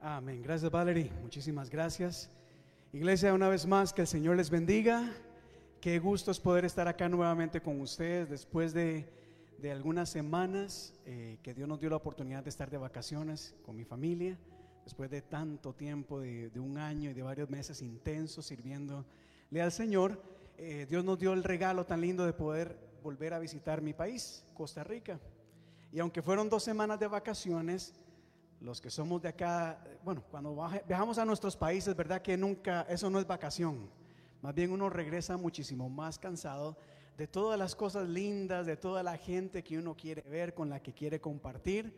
Amén. Gracias, Valerie. Muchísimas gracias. Iglesia, una vez más, que el Señor les bendiga. Qué gusto es poder estar acá nuevamente con ustedes después de, de algunas semanas eh, que Dios nos dio la oportunidad de estar de vacaciones con mi familia, después de tanto tiempo, de, de un año y de varios meses intensos sirviéndole al Señor. eh, Dios nos dio el regalo tan lindo de poder volver a visitar mi país, Costa Rica. Y aunque fueron dos semanas de vacaciones, los que somos de acá, bueno, cuando viajamos a nuestros países, ¿verdad? Que nunca, eso no es vacación. Más bien uno regresa muchísimo más cansado de todas las cosas lindas, de toda la gente que uno quiere ver, con la que quiere compartir.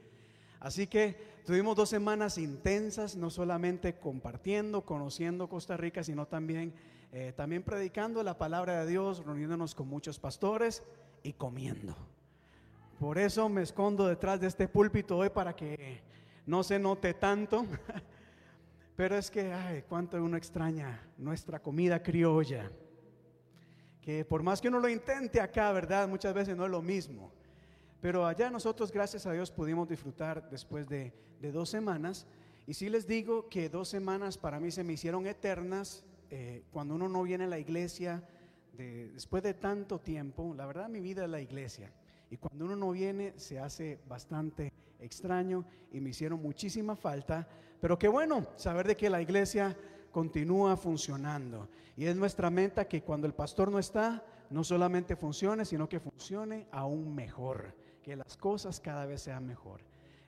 Así que tuvimos dos semanas intensas, no solamente compartiendo, conociendo Costa Rica, sino también, eh, también predicando la palabra de Dios, reuniéndonos con muchos pastores y comiendo. Por eso me escondo detrás de este púlpito hoy para que no se note tanto. Pero es que, ay, cuánto uno extraña nuestra comida criolla. Que por más que uno lo intente acá, ¿verdad? Muchas veces no es lo mismo. Pero allá nosotros, gracias a Dios, pudimos disfrutar después de, de dos semanas. Y sí les digo que dos semanas para mí se me hicieron eternas. eh, cuando uno no viene a la iglesia, de- después de tanto tiempo, la verdad mi vida es la iglesia. Y cuando uno no viene se hace bastante extraño y me hicieron muchísima falta. Pero qué bueno saber de que la iglesia continúa funcionando. Y es nuestra meta que cuando el pastor no está, no solamente funcione, sino que funcione aún mejor. Que las cosas cada vez sean mejor.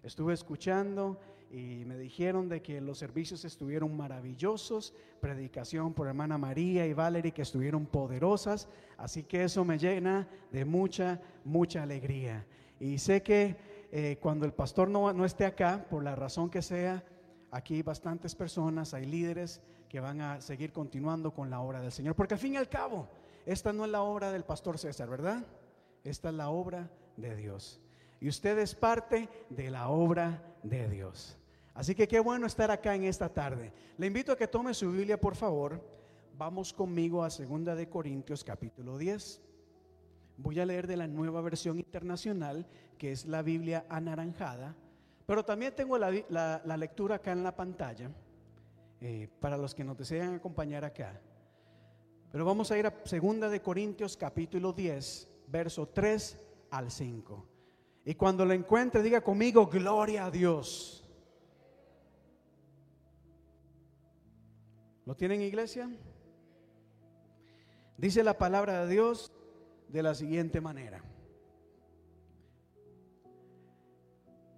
Estuve escuchando y me dijeron de que los servicios estuvieron maravillosos, predicación por hermana María y Valerie que estuvieron poderosas, así que eso me llena de mucha, mucha alegría. Y sé que eh, cuando el pastor no, no esté acá, por la razón que sea, aquí hay bastantes personas, hay líderes que van a seguir continuando con la obra del Señor, porque al fin y al cabo, esta no es la obra del pastor César, ¿verdad? Esta es la obra de Dios. Y usted es parte de la obra de Dios. Así que qué bueno estar acá en esta tarde. Le invito a que tome su Biblia, por favor. Vamos conmigo a 2 de Corintios capítulo 10. Voy a leer de la nueva versión internacional, que es la Biblia anaranjada. Pero también tengo la, la- lectura acá en la pantalla, eh, para los que nos desean acompañar acá. Pero vamos a ir a 2 de Corintios capítulo 10, verso 3 al 5. Y cuando lo encuentre, diga conmigo, gloria a Dios. ¿Lo tienen iglesia? Dice la palabra de Dios de la siguiente manera.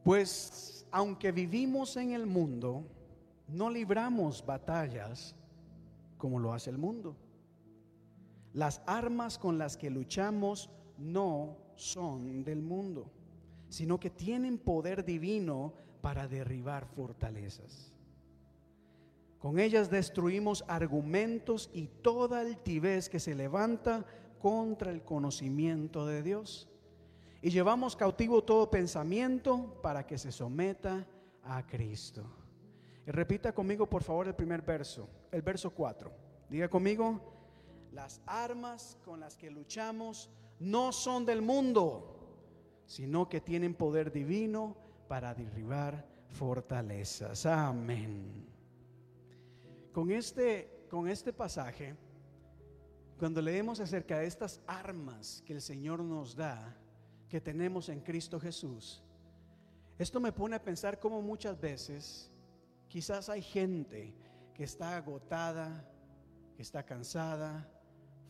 Pues aunque vivimos en el mundo, no libramos batallas como lo hace el mundo. Las armas con las que luchamos no son del mundo, sino que tienen poder divino para derribar fortalezas. Con ellas destruimos argumentos y toda altivez que se levanta contra el conocimiento de Dios. Y llevamos cautivo todo pensamiento para que se someta a Cristo. Y repita conmigo, por favor, el primer verso, el verso 4. Diga conmigo, las armas con las que luchamos no son del mundo, sino que tienen poder divino para derribar fortalezas. Amén. Con este, con este pasaje, cuando leemos acerca de estas armas que el Señor nos da, que tenemos en Cristo Jesús, esto me pone a pensar cómo muchas veces quizás hay gente que está agotada, que está cansada,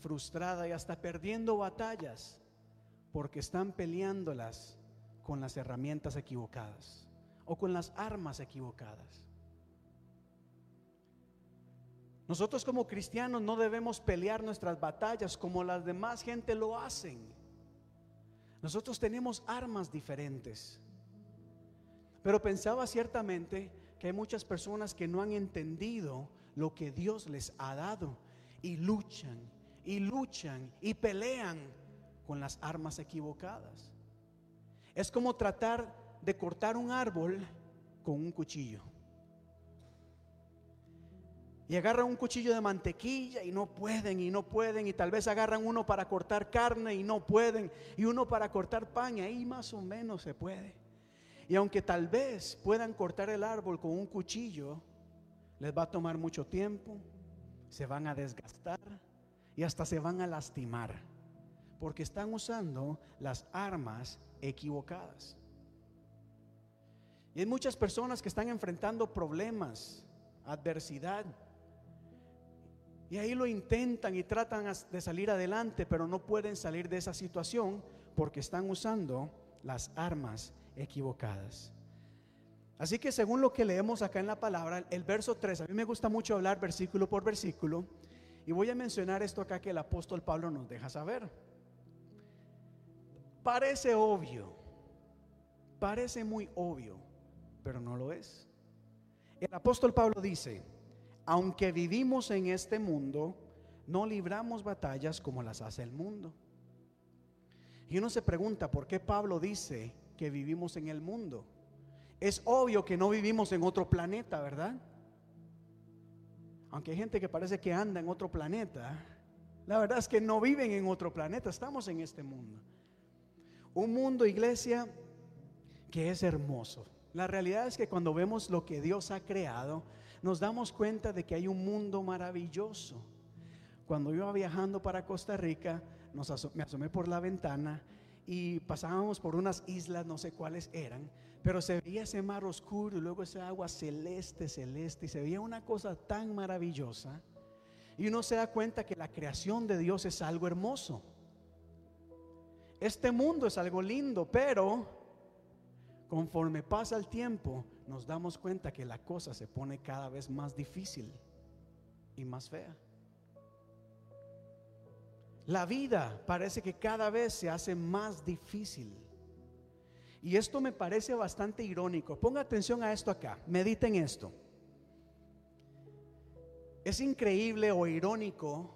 frustrada y hasta perdiendo batallas porque están peleándolas con las herramientas equivocadas o con las armas equivocadas. Nosotros como cristianos no debemos pelear nuestras batallas como las demás gente lo hacen. Nosotros tenemos armas diferentes. Pero pensaba ciertamente que hay muchas personas que no han entendido lo que Dios les ha dado y luchan y luchan y pelean con las armas equivocadas. Es como tratar de cortar un árbol con un cuchillo. Y agarran un cuchillo de mantequilla y no pueden y no pueden. Y tal vez agarran uno para cortar carne y no pueden. Y uno para cortar pan y ahí más o menos se puede. Y aunque tal vez puedan cortar el árbol con un cuchillo, les va a tomar mucho tiempo, se van a desgastar y hasta se van a lastimar, porque están usando las armas equivocadas. Y hay muchas personas que están enfrentando problemas, adversidad, y ahí lo intentan y tratan de salir adelante, pero no pueden salir de esa situación porque están usando las armas equivocadas. Así que según lo que leemos acá en la palabra, el verso 3, a mí me gusta mucho hablar versículo por versículo, y voy a mencionar esto acá que el apóstol Pablo nos deja saber. Parece obvio, parece muy obvio, pero no lo es. El apóstol Pablo dice, aunque vivimos en este mundo, no libramos batallas como las hace el mundo. Y uno se pregunta, ¿por qué Pablo dice que vivimos en el mundo? Es obvio que no vivimos en otro planeta, ¿verdad? Aunque hay gente que parece que anda en otro planeta, la verdad es que no viven en otro planeta, estamos en este mundo. Un mundo, iglesia, que es hermoso. La realidad es que cuando vemos lo que Dios ha creado, nos damos cuenta de que hay un mundo maravilloso. Cuando iba viajando para Costa Rica, me asomé por la ventana y pasábamos por unas islas, no sé cuáles eran, pero se veía ese mar oscuro y luego ese agua celeste, celeste, y se veía una cosa tan maravillosa. Y uno se da cuenta que la creación de Dios es algo hermoso. Este mundo es algo lindo, pero conforme pasa el tiempo, nos damos cuenta que la cosa se pone cada vez más difícil y más fea. La vida parece que cada vez se hace más difícil. Y esto me parece bastante irónico. Ponga atención a esto acá. Mediten esto. Es increíble o irónico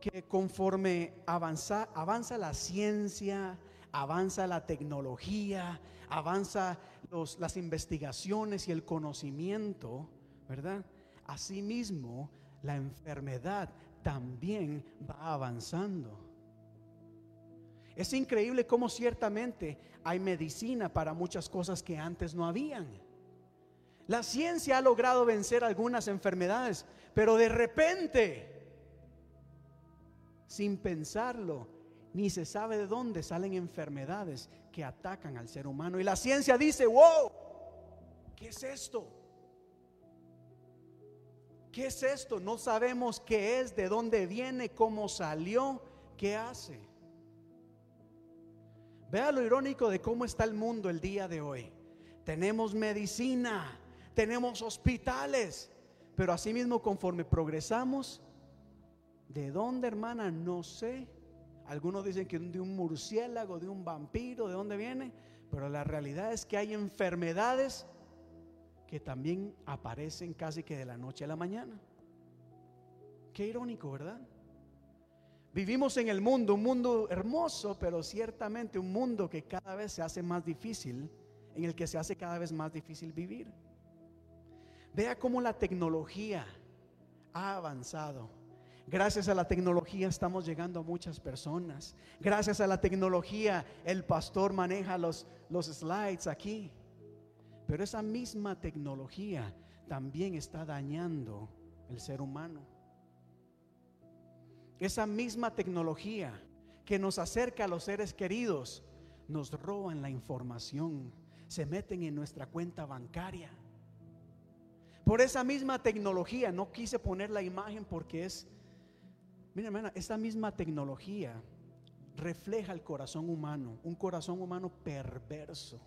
que conforme avanza, avanza la ciencia, avanza la tecnología, avanza las investigaciones y el conocimiento, ¿verdad? Asimismo, la enfermedad también va avanzando. Es increíble cómo ciertamente hay medicina para muchas cosas que antes no habían. La ciencia ha logrado vencer algunas enfermedades, pero de repente, sin pensarlo, ni se sabe de dónde salen enfermedades que atacan al ser humano. Y la ciencia dice, wow, ¿qué es esto? ¿Qué es esto? No sabemos qué es, de dónde viene, cómo salió, qué hace. Vea lo irónico de cómo está el mundo el día de hoy. Tenemos medicina, tenemos hospitales, pero asimismo conforme progresamos, ¿de dónde hermana? No sé algunos dicen que de un murciélago, de un vampiro, ¿de dónde viene? Pero la realidad es que hay enfermedades que también aparecen casi que de la noche a la mañana. Qué irónico, ¿verdad? Vivimos en el mundo, un mundo hermoso, pero ciertamente un mundo que cada vez se hace más difícil, en el que se hace cada vez más difícil vivir. Vea cómo la tecnología ha avanzado Gracias a la tecnología estamos llegando a muchas personas. Gracias a la tecnología el pastor maneja los, los slides aquí. Pero esa misma tecnología también está dañando el ser humano. Esa misma tecnología que nos acerca a los seres queridos nos roban la información, se meten en nuestra cuenta bancaria. Por esa misma tecnología, no quise poner la imagen porque es Mira, hermana, esta misma tecnología refleja el corazón humano, un corazón humano perverso.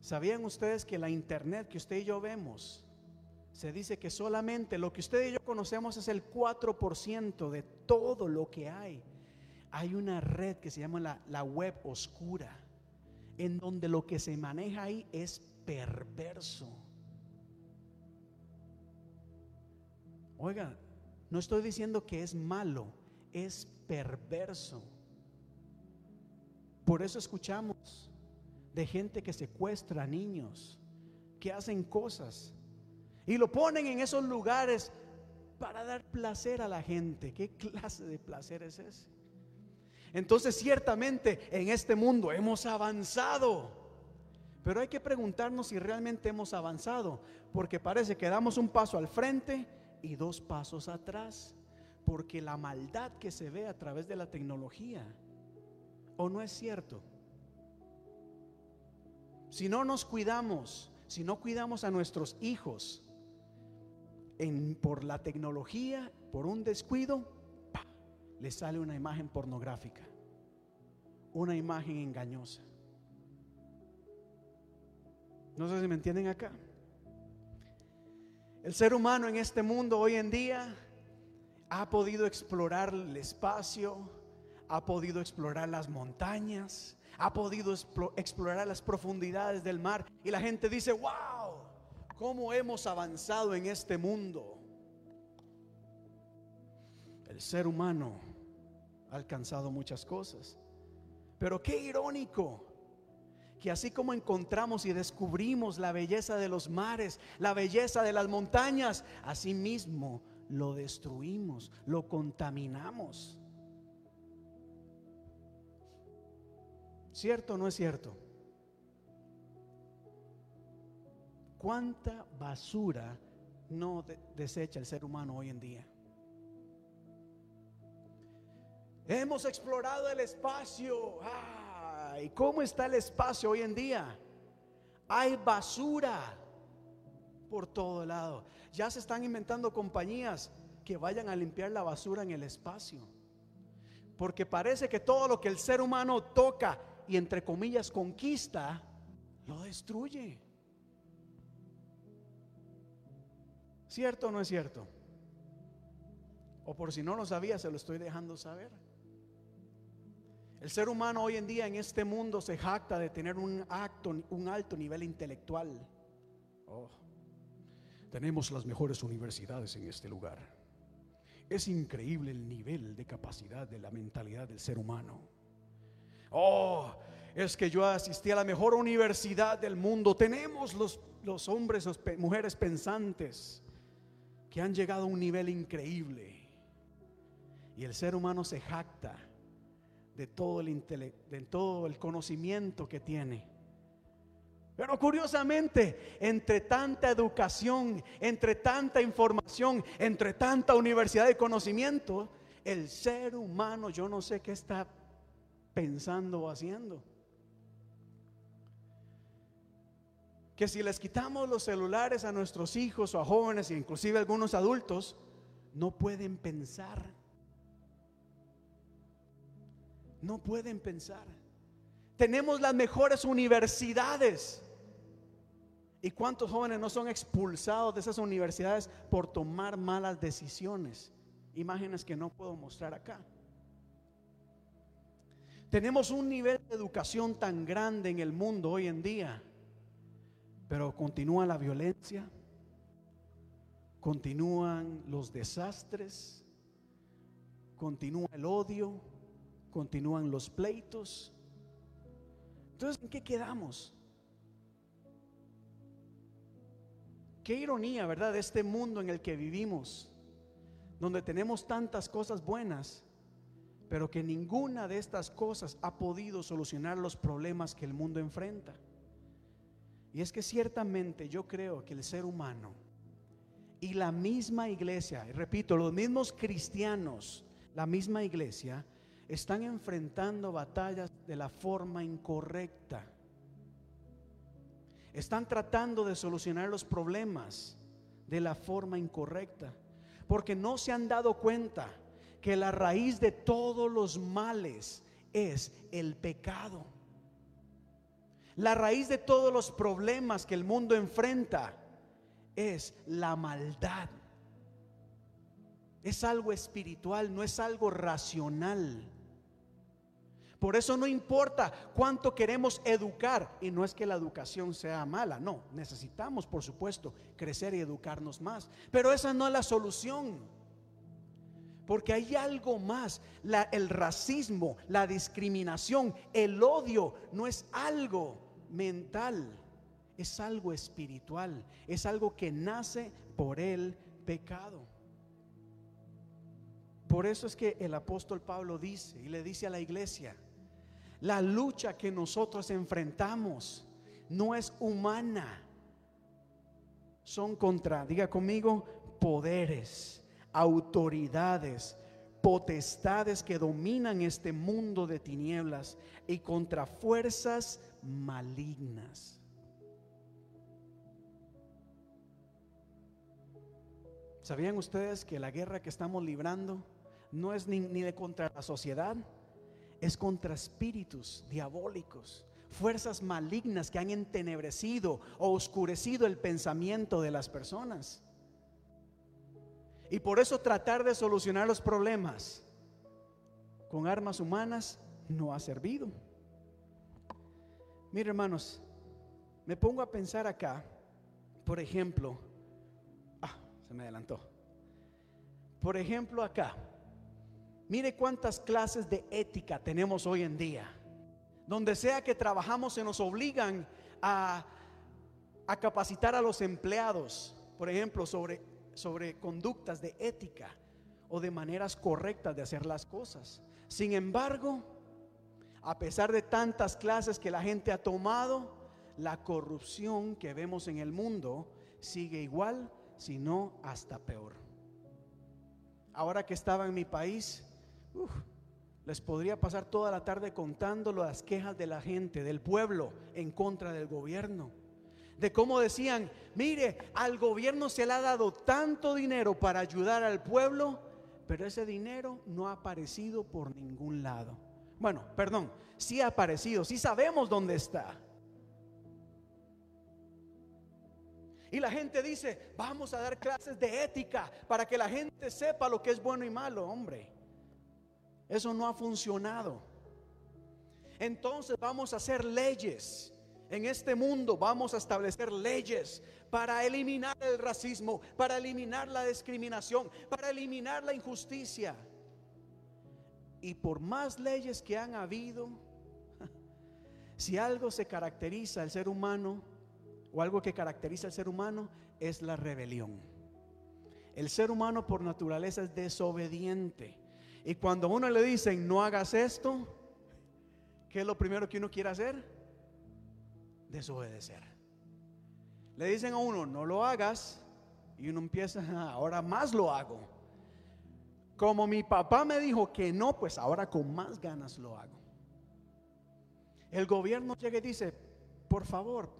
¿Sabían ustedes que la internet que usted y yo vemos, se dice que solamente lo que usted y yo conocemos es el 4% de todo lo que hay? Hay una red que se llama la, la web oscura, en donde lo que se maneja ahí es perverso. Oiga, no estoy diciendo que es malo, es perverso. Por eso escuchamos de gente que secuestra niños, que hacen cosas y lo ponen en esos lugares para dar placer a la gente. ¿Qué clase de placer es ese? Entonces ciertamente en este mundo hemos avanzado. Pero hay que preguntarnos si realmente hemos avanzado, porque parece que damos un paso al frente y dos pasos atrás, porque la maldad que se ve a través de la tecnología, ¿o no es cierto? Si no nos cuidamos, si no cuidamos a nuestros hijos por la tecnología, por un descuido, le sale una imagen pornográfica, una imagen engañosa. No sé si me entienden acá. El ser humano en este mundo hoy en día ha podido explorar el espacio, ha podido explorar las montañas, ha podido explorar las profundidades del mar. Y la gente dice, wow, ¿cómo hemos avanzado en este mundo? El ser humano ha alcanzado muchas cosas. Pero qué irónico que así como encontramos y descubrimos la belleza de los mares, la belleza de las montañas, así mismo lo destruimos, lo contaminamos. ¿Cierto o no es cierto? ¿Cuánta basura no desecha el ser humano hoy en día? Hemos explorado el espacio. ¿Y cómo está el espacio hoy en día? Hay basura por todo lado. Ya se están inventando compañías que vayan a limpiar la basura en el espacio. Porque parece que todo lo que el ser humano toca y entre comillas conquista, lo destruye. ¿Cierto o no es cierto? O por si no lo sabía, se lo estoy dejando saber. El ser humano hoy en día en este mundo se jacta de tener un, un alto nivel intelectual. Oh, tenemos las mejores universidades en este lugar. Es increíble el nivel de capacidad de la mentalidad del ser humano. Oh, es que yo asistí a la mejor universidad del mundo. Tenemos los, los hombres, las mujeres pensantes que han llegado a un nivel increíble. Y el ser humano se jacta de todo el de todo el conocimiento que tiene. Pero curiosamente, entre tanta educación, entre tanta información, entre tanta universidad de conocimiento, el ser humano, yo no sé qué está pensando o haciendo. Que si les quitamos los celulares a nuestros hijos o a jóvenes, e inclusive a algunos adultos, no pueden pensar. No pueden pensar. Tenemos las mejores universidades. ¿Y cuántos jóvenes no son expulsados de esas universidades por tomar malas decisiones? Imágenes que no puedo mostrar acá. Tenemos un nivel de educación tan grande en el mundo hoy en día, pero continúa la violencia, continúan los desastres, continúa el odio, continúan los pleitos. Entonces, ¿en qué quedamos? Qué ironía, ¿verdad? De este mundo en el que vivimos, donde tenemos tantas cosas buenas, pero que ninguna de estas cosas ha podido solucionar los problemas que el mundo enfrenta. Y es que ciertamente yo creo que el ser humano y la misma iglesia, y repito, los mismos cristianos, la misma iglesia, están enfrentando batallas de la forma incorrecta. Están tratando de solucionar los problemas de la forma incorrecta, porque no se han dado cuenta que la raíz de todos los males es el pecado. La raíz de todos los problemas que el mundo enfrenta es la maldad. Es algo espiritual, no es algo racional. Por eso no importa cuánto queremos educar, y no es que la educación sea mala, no, necesitamos por supuesto crecer y educarnos más, pero esa no es la solución. Porque hay algo más, el racismo, la discriminación, el odio no es algo mental, es algo espiritual, es algo que nace por el pecado. Por eso es que el apóstol Pablo dice y le dice a la iglesia, la lucha que nosotros enfrentamos no es humana. Son contra, diga conmigo, poderes, autoridades, potestades que dominan este mundo de tinieblas y contra fuerzas malignas. ¿Sabían ustedes que la guerra que estamos librando no es ni, ni de contra la sociedad, es contra espíritus diabólicos, fuerzas malignas que han entenebrecido o oscurecido el pensamiento de las personas. Y por eso tratar de solucionar los problemas con armas humanas no ha servido. Mire hermanos, me pongo a pensar acá, por ejemplo, ah, se me adelantó. Por ejemplo acá, mire cuántas clases de ética tenemos hoy en día. Donde sea que trabajamos se nos obligan a, capacitar a los empleados, por ejemplo, sobre sobre conductas de ética o de maneras correctas de hacer las cosas. Sin embargo, a pesar de tantas clases que la gente ha tomado, la corrupción que vemos en el mundo sigue igual, si no hasta peor. Ahora que estaba en mi país, les podría pasar toda la tarde contando las quejas de la gente, del pueblo, en contra del gobierno de cómo decían, mire, al gobierno se le ha dado tanto dinero para ayudar al pueblo, pero ese dinero no ha aparecido por ningún lado. Bueno, perdón, sí ha aparecido, sí sabemos dónde está. Y la gente dice, vamos a dar clases de ética para que la gente sepa lo que es bueno y malo, hombre. Eso no ha funcionado. Entonces vamos a hacer leyes en este mundo vamos a establecer leyes para eliminar el racismo, para eliminar la discriminación, para eliminar la injusticia. Y por más leyes que han habido, si algo se caracteriza al ser humano, o algo que caracteriza al ser humano, es la rebelión. El ser humano por naturaleza es desobediente. Y cuando a uno le dicen, no hagas esto, ¿qué es lo primero que uno quiere hacer? desobedecer. Le dicen a uno, no lo hagas, y uno empieza, ah, ahora más lo hago. Como mi papá me dijo que no, pues ahora con más ganas lo hago. El gobierno llega y dice, por favor,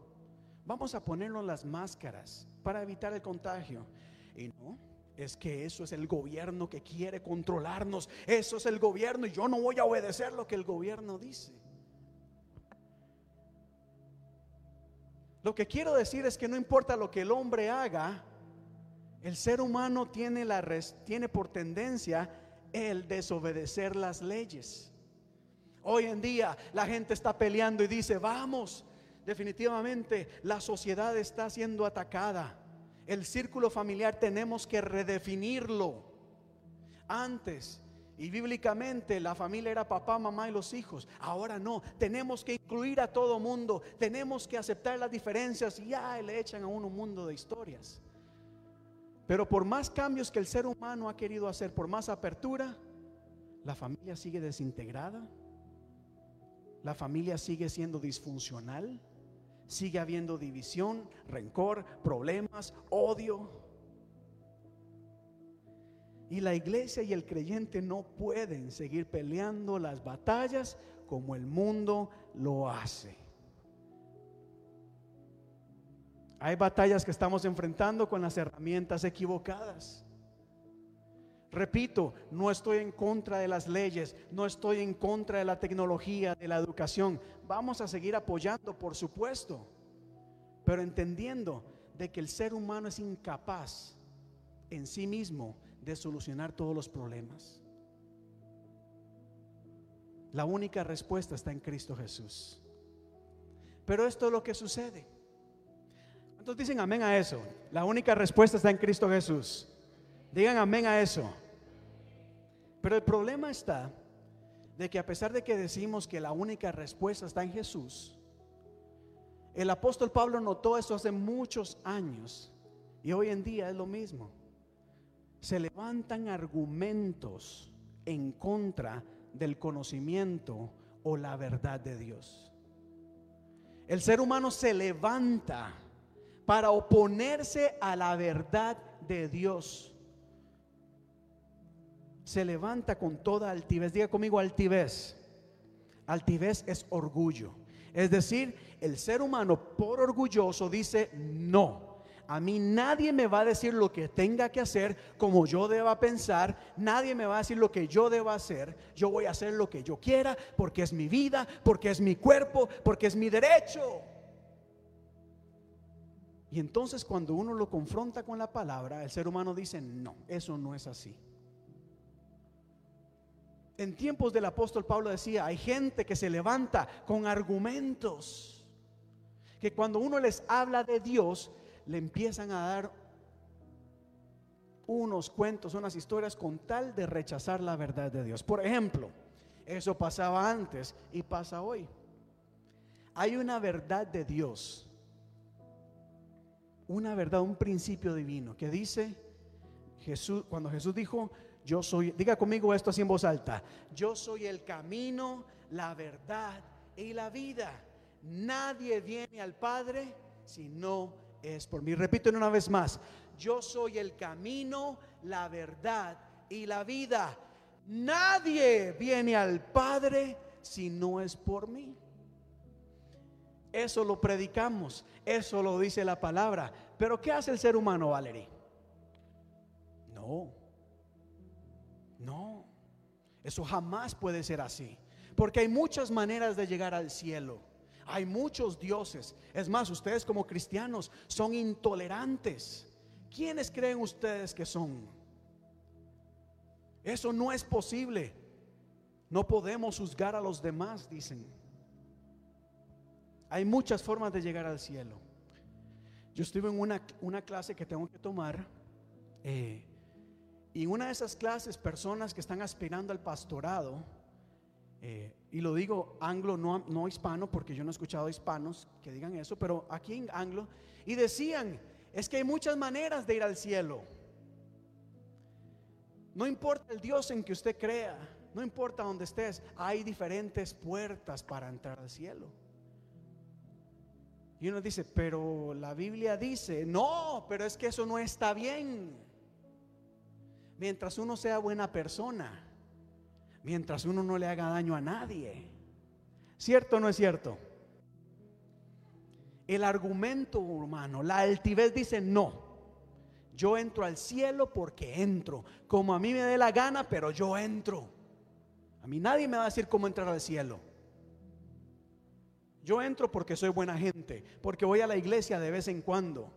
vamos a ponernos las máscaras para evitar el contagio. Y no, es que eso es el gobierno que quiere controlarnos. Eso es el gobierno y yo no voy a obedecer lo que el gobierno dice. Lo que quiero decir es que no importa lo que el hombre haga, el ser humano tiene, la tiene por tendencia el desobedecer las leyes. Hoy en día la gente está peleando y dice, vamos, definitivamente la sociedad está siendo atacada. El círculo familiar tenemos que redefinirlo. Antes y bíblicamente la familia era papá, mamá y los hijos. Ahora no, tenemos que incluir a todo mundo, tenemos que aceptar las diferencias y ya le echan a uno un mundo de historias. Pero por más cambios que el ser humano ha querido hacer, por más apertura, la familia sigue desintegrada, la familia sigue siendo disfuncional, sigue habiendo división, rencor, problemas, odio. Y la iglesia y el creyente no pueden seguir peleando las batallas como el mundo lo hace. Hay batallas que estamos enfrentando con las herramientas equivocadas. Repito, no estoy en contra de las leyes, no estoy en contra de la tecnología, de la educación. Vamos a seguir apoyando, por supuesto, pero entendiendo de que el ser humano es incapaz en sí mismo de solucionar todos los problemas. La única respuesta está en Cristo Jesús. Pero esto es lo que sucede. ¿Cuántos dicen amén a eso? La única respuesta está en Cristo Jesús. Digan amén a eso. Pero el problema está de que a pesar de que decimos que la única respuesta está en Jesús, el apóstol Pablo notó eso hace muchos años y hoy en día es lo mismo. se levantan argumentos en contra del conocimiento o la verdad de Dios. El ser humano se levanta para oponerse a la verdad de Dios. Se levanta con toda altivez. Diga conmigo altivez. Altivez es orgullo. Es decir, el ser humano por orgulloso dice, no, a mí nadie me va a decir lo que tenga que hacer como yo deba pensar, nadie me va a decir lo que yo deba hacer, yo voy a hacer lo que yo quiera porque es mi vida, porque es mi cuerpo, porque es mi derecho. Y entonces cuando uno lo confronta con la palabra, el ser humano dice, no, eso no es así. En tiempos del apóstol Pablo decía, hay gente que se levanta con argumentos, que cuando uno les habla de Dios, le empiezan a dar unos cuentos, unas historias con tal de rechazar la verdad de Dios. Por ejemplo, eso pasaba antes y pasa hoy. Hay una verdad de Dios, una verdad, un principio divino que dice Jesús, cuando Jesús dijo, yo soy, diga conmigo esto así en voz alta, yo soy el camino, la verdad y la vida. Nadie viene al Padre si no es por mí. Repito una vez más, yo soy el camino, la verdad y la vida. Nadie viene al Padre si no es por mí. Eso lo predicamos, eso lo dice la palabra. Pero ¿qué hace el ser humano, Valerie? No. Eso jamás puede ser así. Porque hay muchas maneras de llegar al cielo. Hay muchos dioses. Es más, ustedes como cristianos son intolerantes. ¿Quiénes creen ustedes que son? Eso no es posible. No podemos juzgar a los demás, dicen. Hay muchas formas de llegar al cielo. Yo estuve en una, una clase que tengo que tomar. Eh, y una de esas clases, personas que están aspirando al pastorado, eh, y lo digo anglo, no, no hispano, porque yo no he escuchado hispanos que digan eso, pero aquí en anglo, y decían, es que hay muchas maneras de ir al cielo. No importa el Dios en que usted crea, no importa dónde estés, hay diferentes puertas para entrar al cielo. Y uno dice, pero la Biblia dice, no, pero es que eso no está bien mientras uno sea buena persona, mientras uno no le haga daño a nadie. ¿Cierto o no es cierto? El argumento humano, la altivez dice no. Yo entro al cielo porque entro, como a mí me dé la gana, pero yo entro. A mí nadie me va a decir cómo entrar al cielo. Yo entro porque soy buena gente, porque voy a la iglesia de vez en cuando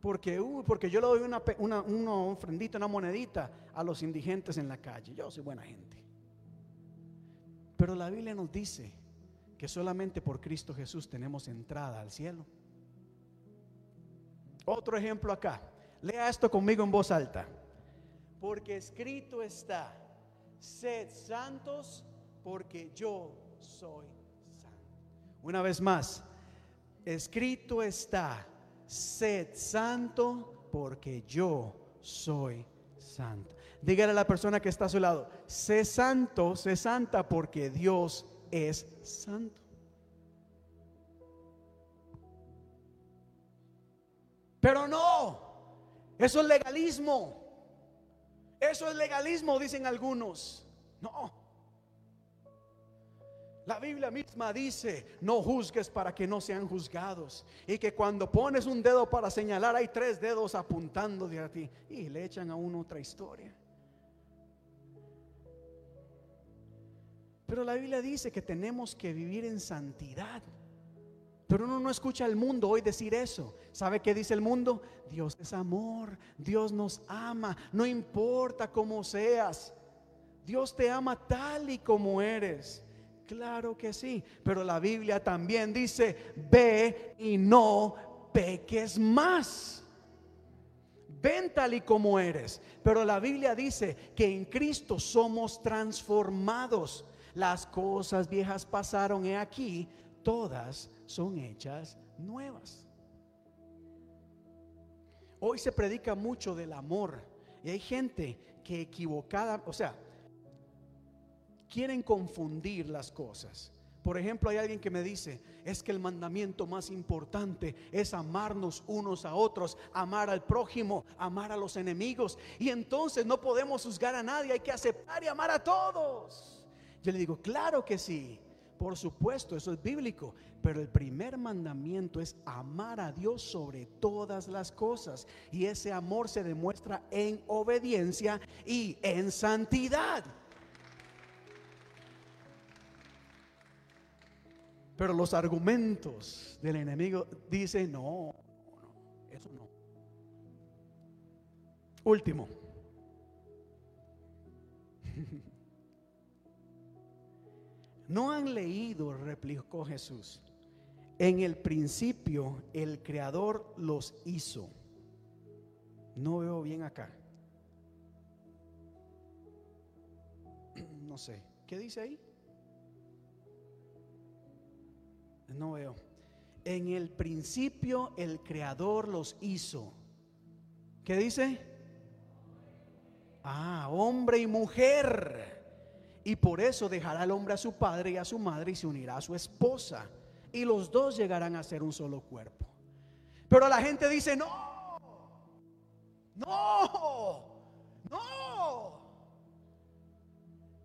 porque, uh, porque yo le doy una, una, una ofrendita, una monedita a los indigentes en la calle. Yo soy buena gente. Pero la Biblia nos dice que solamente por Cristo Jesús tenemos entrada al cielo. Otro ejemplo acá. Lea esto conmigo en voz alta. Porque escrito está, sed santos porque yo soy santo. Una vez más, escrito está, sed santo porque yo soy santo. Dígale a la persona que está a su lado, sé santo, sé santa porque Dios es santo. Pero no, eso es legalismo. Eso es legalismo, dicen algunos. No, la Biblia misma dice, no juzgues para que no sean juzgados. Y que cuando pones un dedo para señalar, hay tres dedos apuntando de a ti. Y le echan a uno otra historia. Pero la Biblia dice que tenemos que vivir en santidad. Pero uno no escucha al mundo hoy decir eso. ¿Sabe qué dice el mundo? Dios es amor, Dios nos ama, no importa cómo seas. Dios te ama tal y como eres. Claro que sí, pero la Biblia también dice, ve y no peques más. Ven tal y como eres. Pero la Biblia dice que en Cristo somos transformados. Las cosas viejas pasaron he aquí, todas son hechas nuevas. Hoy se predica mucho del amor. Y hay gente que equivocada, o sea, quieren confundir las cosas. Por ejemplo, hay alguien que me dice, es que el mandamiento más importante es amarnos unos a otros, amar al prójimo, amar a los enemigos. Y entonces no podemos juzgar a nadie, hay que aceptar y amar a todos. Yo le digo, claro que sí, por supuesto, eso es bíblico. Pero el primer mandamiento es amar a Dios sobre todas las cosas. Y ese amor se demuestra en obediencia y en santidad. Pero los argumentos del enemigo dicen, no, no, eso no. Último. No han leído, replicó Jesús. En el principio el Creador los hizo. No veo bien acá. No sé. ¿Qué dice ahí? No veo. En el principio el Creador los hizo. ¿Qué dice? Ah, hombre y mujer. Y por eso dejará el hombre a su padre y a su madre y se unirá a su esposa. Y los dos llegarán a ser un solo cuerpo. Pero la gente dice, no, no, no.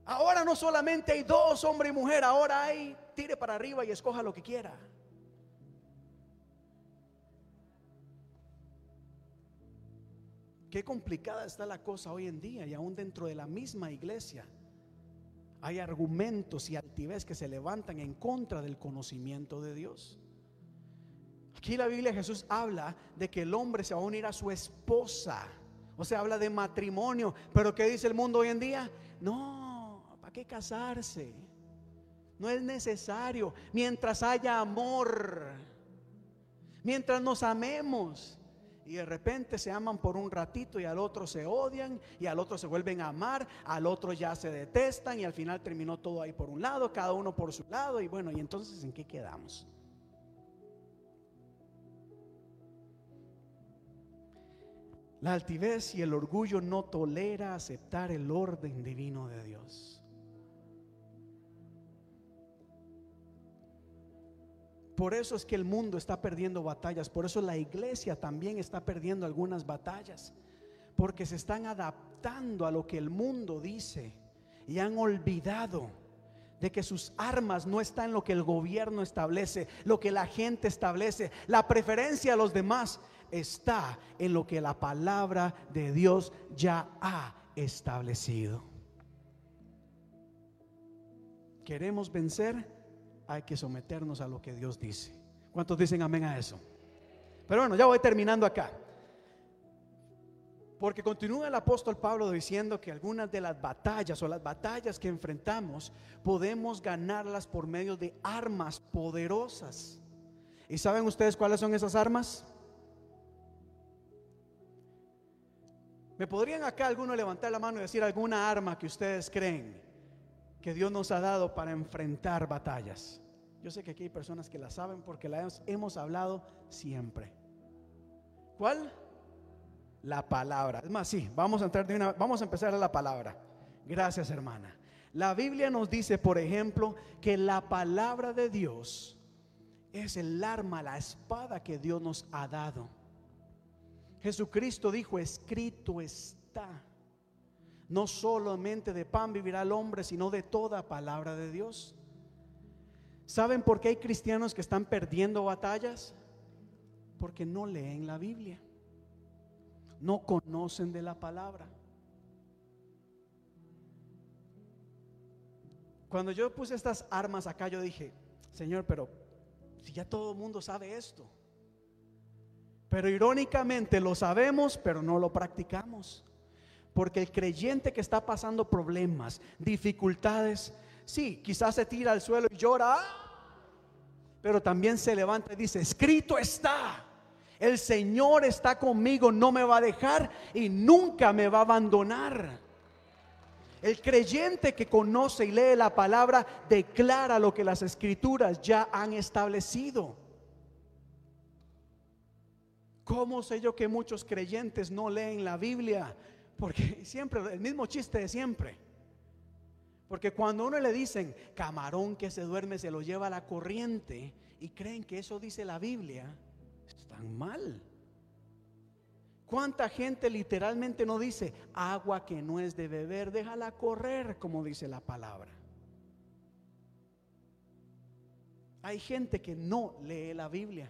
Ahora no solamente hay dos, hombre y mujer, ahora hay, tire para arriba y escoja lo que quiera. Qué complicada está la cosa hoy en día y aún dentro de la misma iglesia hay argumentos y altivez que se levantan en contra del conocimiento de Dios. Aquí la Biblia Jesús habla de que el hombre se va a unir a su esposa. O sea, habla de matrimonio. Pero ¿qué dice el mundo hoy en día? No, ¿para qué casarse? No es necesario. Mientras haya amor, mientras nos amemos, y de repente se aman por un ratito y al otro se odian y al otro se vuelven a amar, al otro ya se detestan y al final terminó todo ahí por un lado, cada uno por su lado y bueno, y entonces ¿en qué quedamos? La altivez y el orgullo no tolera aceptar el orden divino de Dios. Por eso es que el mundo está perdiendo batallas, por eso la iglesia también está perdiendo algunas batallas, porque se están adaptando a lo que el mundo dice y han olvidado de que sus armas no están en lo que el gobierno establece, lo que la gente establece, la preferencia a los demás está en lo que la palabra de Dios ya ha establecido. ¿Queremos vencer? Hay que someternos a lo que Dios dice. ¿Cuántos dicen amén a eso? Pero bueno, ya voy terminando acá. Porque continúa el apóstol Pablo diciendo que algunas de las batallas o las batallas que enfrentamos podemos ganarlas por medio de armas poderosas. ¿Y saben ustedes cuáles son esas armas? ¿Me podrían acá alguno levantar la mano y decir alguna arma que ustedes creen que Dios nos ha dado para enfrentar batallas. Yo sé que aquí hay personas que la saben porque la hemos hablado siempre. ¿Cuál? La palabra. Es más, sí, vamos a entrar de una, vamos a empezar a la palabra. Gracias, hermana. La Biblia nos dice, por ejemplo, que la palabra de Dios es el arma, la espada que Dios nos ha dado. Jesucristo dijo, escrito está. No solamente de pan vivirá el hombre, sino de toda palabra de Dios. ¿Saben por qué hay cristianos que están perdiendo batallas? Porque no leen la Biblia. No conocen de la palabra. Cuando yo puse estas armas acá, yo dije, Señor, pero si ya todo el mundo sabe esto. Pero irónicamente lo sabemos, pero no lo practicamos. Porque el creyente que está pasando problemas, dificultades, sí, quizás se tira al suelo y llora, pero también se levanta y dice, escrito está, el Señor está conmigo, no me va a dejar y nunca me va a abandonar. El creyente que conoce y lee la palabra declara lo que las escrituras ya han establecido. ¿Cómo sé yo que muchos creyentes no leen la Biblia? Porque siempre, el mismo chiste de siempre. Porque cuando a uno le dicen, camarón que se duerme se lo lleva a la corriente y creen que eso dice la Biblia, están mal. ¿Cuánta gente literalmente no dice agua que no es de beber, déjala correr, como dice la palabra? Hay gente que no lee la Biblia.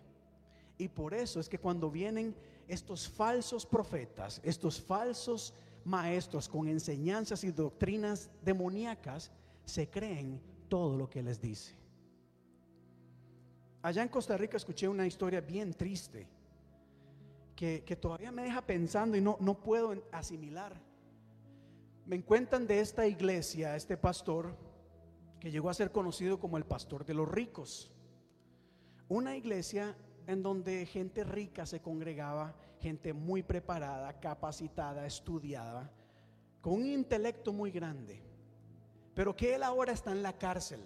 Y por eso es que cuando vienen estos falsos profetas, estos falsos maestros con enseñanzas y doctrinas demoníacas, se creen todo lo que les dice. Allá en Costa Rica escuché una historia bien triste que, todavía me deja pensando y no, no puedo asimilar. Me cuentan de esta iglesia, este pastor, que llegó a ser conocido como el pastor de los ricos. Una iglesia en donde gente rica se congregaba, gente muy preparada, capacitada, estudiada, con un intelecto muy grande, pero que él ahora está en la cárcel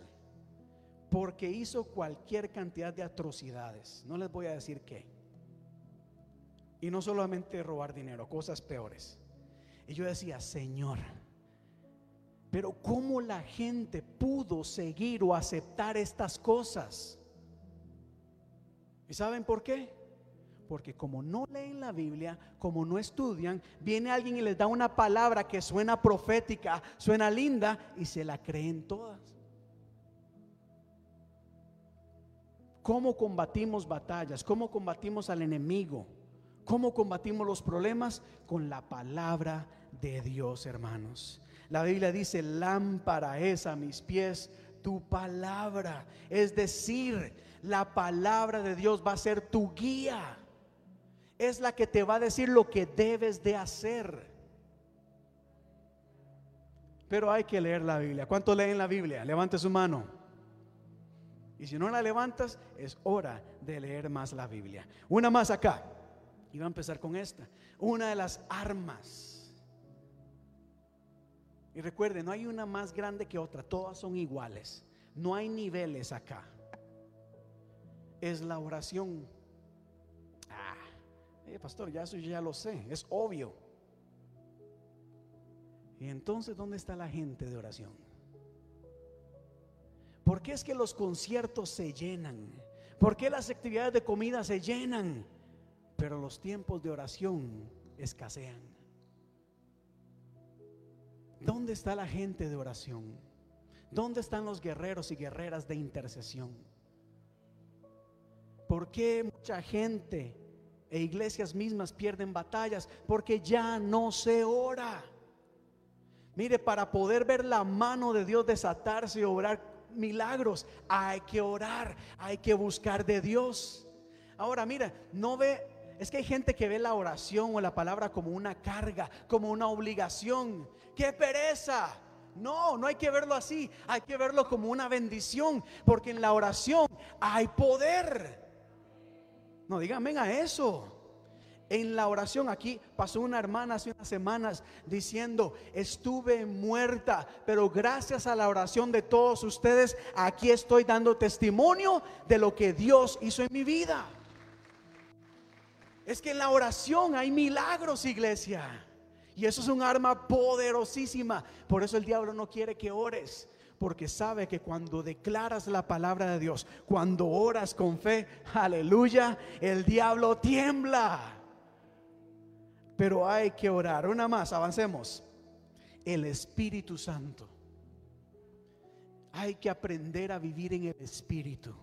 porque hizo cualquier cantidad de atrocidades. No les voy a decir qué. Y no solamente robar dinero, cosas peores. Y yo decía, Señor, pero ¿cómo la gente pudo seguir o aceptar estas cosas? ¿Y saben por qué? Porque como no leen la Biblia, como no estudian, viene alguien y les da una palabra que suena profética, suena linda y se la creen todas. ¿Cómo combatimos batallas? ¿Cómo combatimos al enemigo? ¿Cómo combatimos los problemas? Con la palabra de Dios, hermanos. La Biblia dice, lámpara es a mis pies tu palabra. Es decir, la palabra de Dios va a ser tu guía. Es la que te va a decir lo que debes de hacer. Pero hay que leer la Biblia. ¿Cuánto leen la Biblia? Levante su mano. Y si no la levantas, es hora de leer más la Biblia. Una más acá. Y va a empezar con esta. Una de las armas. Y recuerden, no hay una más grande que otra. Todas son iguales. No hay niveles acá es la oración. Eh, pastor, ya eso ya lo sé, es obvio. Y entonces, ¿dónde está la gente de oración? ¿Por qué es que los conciertos se llenan? ¿Por qué las actividades de comida se llenan? Pero los tiempos de oración escasean. ¿Dónde está la gente de oración? ¿Dónde están los guerreros y guerreras de intercesión? ¿Por qué mucha gente e iglesias mismas pierden batallas? Porque ya no se ora. Mire, para poder ver la mano de Dios desatarse y obrar milagros, hay que orar, hay que buscar de Dios. Ahora, mira, no ve, es que hay gente que ve la oración o la palabra como una carga, como una obligación. ¡Qué pereza! No, no hay que verlo así, hay que verlo como una bendición, porque en la oración hay poder. No, díganme a eso. En la oración aquí pasó una hermana hace unas semanas diciendo, estuve muerta, pero gracias a la oración de todos ustedes, aquí estoy dando testimonio de lo que Dios hizo en mi vida. Es que en la oración hay milagros, iglesia. Y eso es un arma poderosísima. Por eso el diablo no quiere que ores porque sabe que cuando declaras la palabra de Dios, cuando oras con fe, aleluya, el diablo tiembla. Pero hay que orar. Una más, avancemos. El Espíritu Santo. Hay que aprender a vivir en el Espíritu.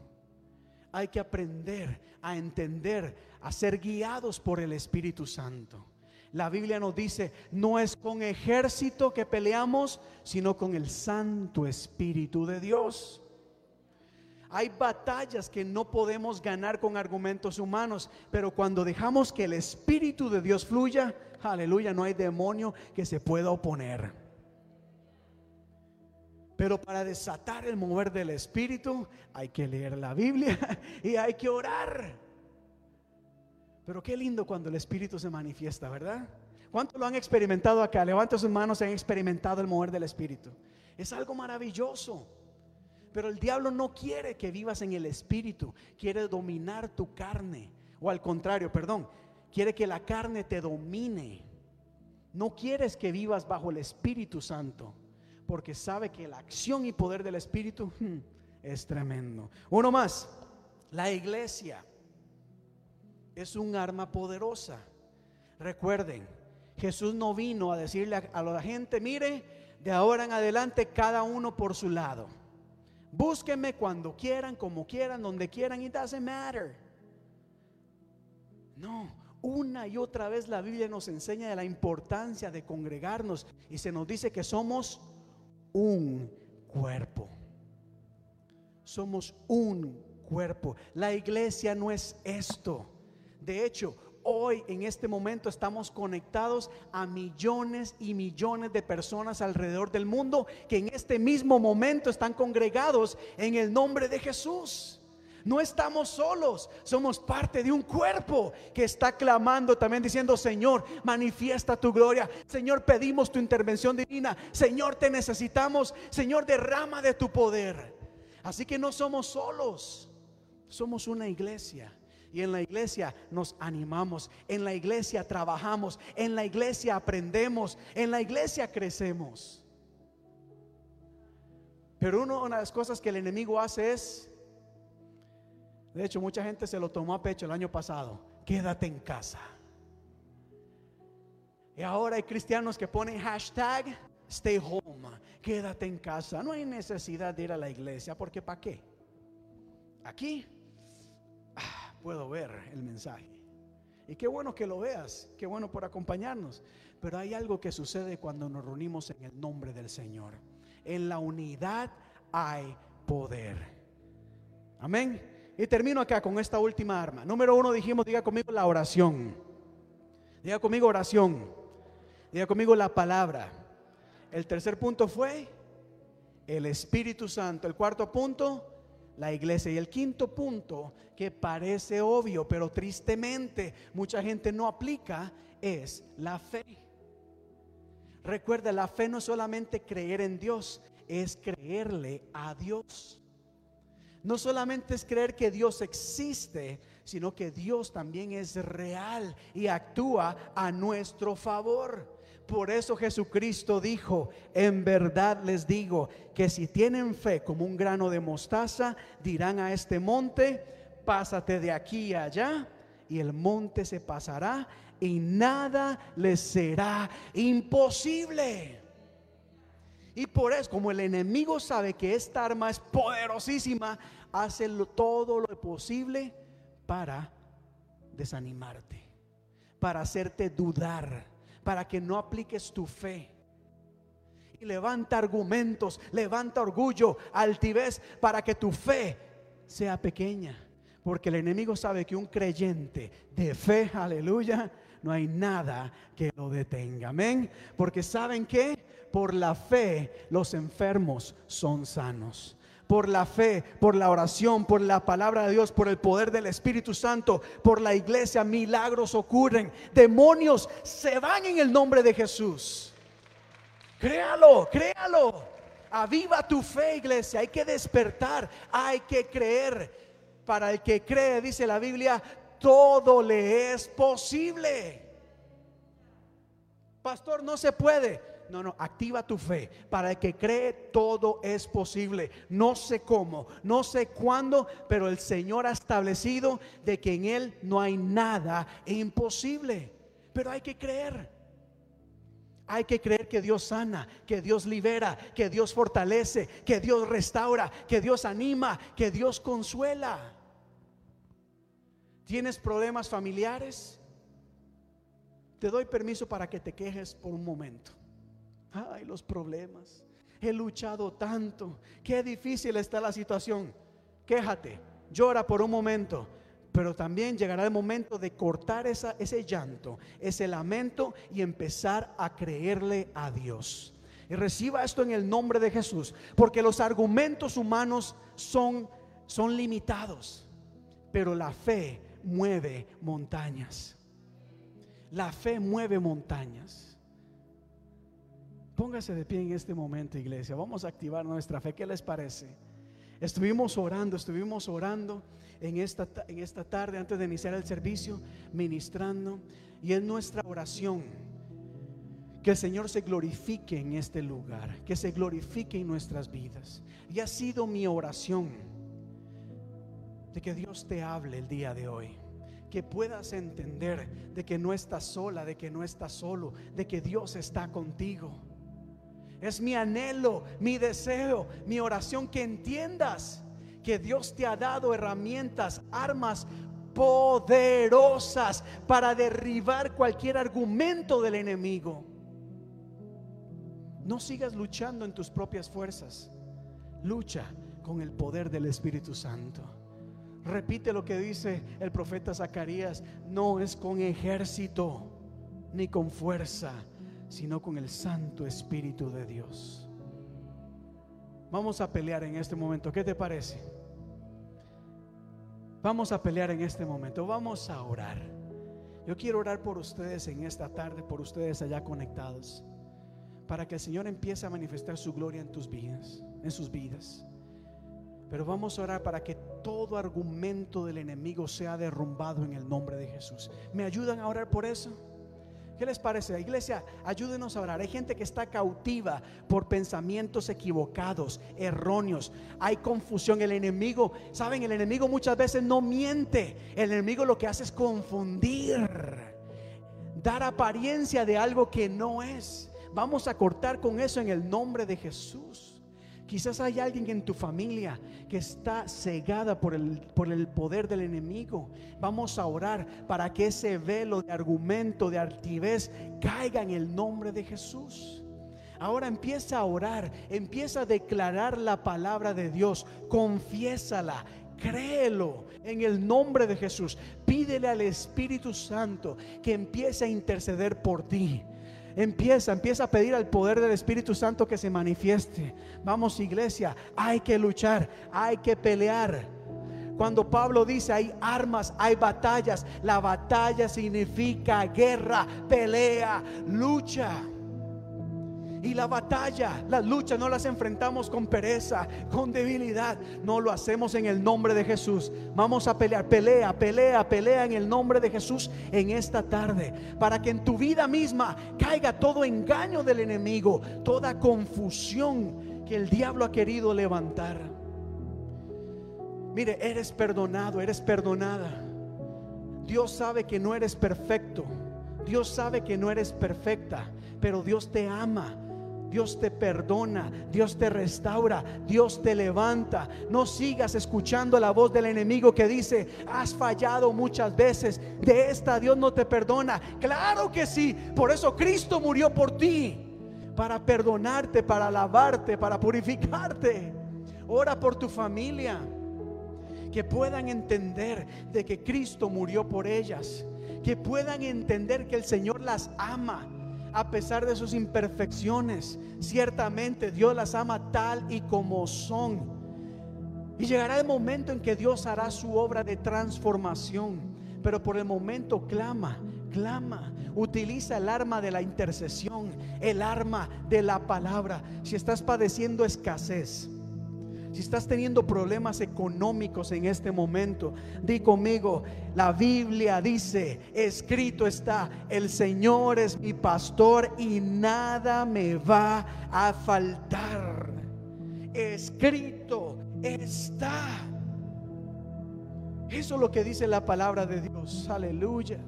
Hay que aprender a entender, a ser guiados por el Espíritu Santo. La Biblia nos dice, no es con ejército que peleamos, sino con el Santo Espíritu de Dios. Hay batallas que no podemos ganar con argumentos humanos, pero cuando dejamos que el Espíritu de Dios fluya, aleluya, no hay demonio que se pueda oponer. Pero para desatar el mover del Espíritu hay que leer la Biblia y hay que orar. Pero qué lindo cuando el Espíritu se manifiesta, ¿verdad? ¿Cuántos lo han experimentado acá? Levanta sus manos y han experimentado el mover del Espíritu. Es algo maravilloso. Pero el diablo no quiere que vivas en el Espíritu, quiere dominar tu carne. O al contrario, perdón, quiere que la carne te domine. No quieres que vivas bajo el Espíritu Santo, porque sabe que la acción y poder del Espíritu es tremendo. Uno más, la iglesia es un arma poderosa. Recuerden, Jesús no vino a decirle a, la gente, mire, de ahora en adelante cada uno por su lado. Búsquenme cuando quieran, como quieran, donde quieran, it doesn't matter. No, una y otra vez la Biblia nos enseña de la importancia de congregarnos y se nos dice que somos un cuerpo. Somos un cuerpo. La iglesia no es esto. De hecho, hoy en este momento estamos conectados a millones y millones de personas alrededor del mundo que en este mismo momento están congregados en el nombre de Jesús. No estamos solos, somos parte de un cuerpo que está clamando también diciendo, Señor, manifiesta tu gloria. Señor, pedimos tu intervención divina. Señor, te necesitamos. Señor, derrama de tu poder. Así que no somos solos, somos una iglesia y en la iglesia nos animamos, en la iglesia trabajamos, en la iglesia aprendemos, en la iglesia crecemos. Pero una de las cosas que el enemigo hace es, de hecho mucha gente se lo tomó a pecho el año pasado, quédate en casa. Y ahora hay cristianos que ponen hashtag stay home, quédate en casa. No hay necesidad de ir a la iglesia, porque ¿para qué? Aquí puedo ver el mensaje. Y qué bueno que lo veas, qué bueno por acompañarnos. Pero hay algo que sucede cuando nos reunimos en el nombre del Señor. En la unidad hay poder. Amén. Y termino acá con esta última arma. Número uno dijimos, diga conmigo la oración. Diga conmigo oración. Diga conmigo la palabra. El tercer punto fue el Espíritu Santo. El cuarto punto, la iglesia. Y el quinto punto, que parece obvio, pero tristemente mucha gente no aplica, es la fe. Recuerda, la fe no es solamente creer en Dios, es creerle a Dios. No solamente es creer que Dios existe, sino que Dios también es real y actúa a nuestro favor. Por eso Jesucristo dijo, en verdad les digo que si tienen fe como un grano de mostaza, dirán a este monte, pásate de aquí a allá, y el monte se pasará y nada les será imposible. Y por eso, como el enemigo sabe que esta arma es poderosísima, hace todo lo posible para desanimarte, para hacerte dudar para que no apliques tu fe. Y levanta argumentos, levanta orgullo, altivez, para que tu fe sea pequeña. Porque el enemigo sabe que un creyente de fe, aleluya, no hay nada que lo detenga. Amén. Porque saben que por la fe los enfermos son sanos por la fe, por la oración, por la palabra de Dios, por el poder del Espíritu Santo, por la iglesia, milagros ocurren, demonios se van en el nombre de Jesús. Créalo, créalo. Aviva tu fe, iglesia. Hay que despertar, hay que creer. Para el que cree, dice la Biblia, todo le es posible. Pastor, no se puede. No, no, activa tu fe. Para el que cree, todo es posible. No sé cómo, no sé cuándo, pero el Señor ha establecido de que en Él no hay nada imposible. Pero hay que creer. Hay que creer que Dios sana, que Dios libera, que Dios fortalece, que Dios restaura, que Dios anima, que Dios consuela. ¿Tienes problemas familiares? Te doy permiso para que te quejes por un momento. Ay, los problemas. He luchado tanto. Qué difícil está la situación. Quéjate, llora por un momento. Pero también llegará el momento de cortar ese llanto, ese lamento y empezar a creerle a Dios. Y reciba esto en el nombre de Jesús. Porque los argumentos humanos son, son limitados. Pero la fe mueve montañas. La fe mueve montañas. Póngase de pie en este momento, iglesia. Vamos a activar nuestra fe. ¿Qué les parece? Estuvimos orando, estuvimos orando en esta, en esta tarde antes de iniciar el servicio, ministrando. Y es nuestra oración Que el Señor se glorifique en este lugar, que se glorifique en nuestras vidas. Y ha sido mi oración de que Dios te hable el día de hoy. Que puedas entender de que no estás sola, de que no estás solo, de que Dios está contigo. Es mi anhelo, mi deseo, mi oración que entiendas que Dios te ha dado herramientas, armas poderosas para derribar cualquier argumento del enemigo. No sigas luchando en tus propias fuerzas. Lucha con el poder del Espíritu Santo. Repite lo que dice el profeta Zacarías. No es con ejército ni con fuerza, sino con el Santo Espíritu de Dios. Vamos a pelear en este momento. ¿Qué te parece? Vamos a pelear en este momento. Vamos a orar. Yo quiero orar por ustedes en esta tarde, por ustedes allá conectados, para que el Señor empiece a manifestar su gloria en tus vidas, en sus vidas. Pero vamos a orar para que todo argumento del enemigo sea derrumbado en el nombre de Jesús. ¿Me ayudan a orar por eso? ¿Qué les parece? Iglesia, ayúdenos a orar. Hay gente que está cautiva por pensamientos equivocados, erróneos. Hay confusión. El enemigo, ¿saben? El enemigo muchas veces no miente. El enemigo lo que hace es confundir. Dar apariencia de algo que no es. Vamos a cortar con eso en el nombre de Jesús. Quizás hay alguien en tu familia que está cegada por el, por el poder del enemigo. Vamos a orar para que ese velo de argumento, de altivez, caiga en el nombre de Jesús. Ahora empieza a orar, empieza a declarar la palabra de Dios, confiésala, créelo en el nombre de Jesús. Pídele al Espíritu Santo que empiece a interceder por ti. Empieza, empieza a pedir al poder del Espíritu Santo que se manifieste. Vamos iglesia, hay que luchar, hay que pelear. Cuando Pablo dice hay armas, hay batallas, la batalla significa guerra, pelea, lucha. Y la batalla, las luchas no las enfrentamos con pereza, con debilidad. No lo hacemos en el nombre de Jesús. Vamos a pelear, pelea, pelea, pelea en el nombre de Jesús en esta tarde. Para que en tu vida misma caiga todo engaño del enemigo, toda confusión que el diablo ha querido levantar. Mire, eres perdonado, eres perdonada. Dios sabe que no eres perfecto. Dios sabe que no eres perfecta, pero Dios te ama Dios te perdona, Dios te restaura, Dios te levanta. No sigas escuchando la voz del enemigo que dice, has fallado muchas veces, de esta Dios no te perdona. Claro que sí, por eso Cristo murió por ti, para perdonarte, para lavarte, para purificarte. Ora por tu familia, que puedan entender de que Cristo murió por ellas, que puedan entender que el Señor las ama a pesar de sus imperfecciones. Ciertamente Dios las ama tal y como son. Y llegará el momento en que Dios hará su obra de transformación. Pero por el momento clama, clama. Utiliza el arma de la intercesión, el arma de la palabra. Si estás padeciendo escasez, si estás teniendo problemas económicos en este momento, di conmigo, la Biblia dice, escrito está, el Señor es mi pastor y nada me va a faltar. Escrito está. Eso es lo que dice la palabra de Dios. Aleluya.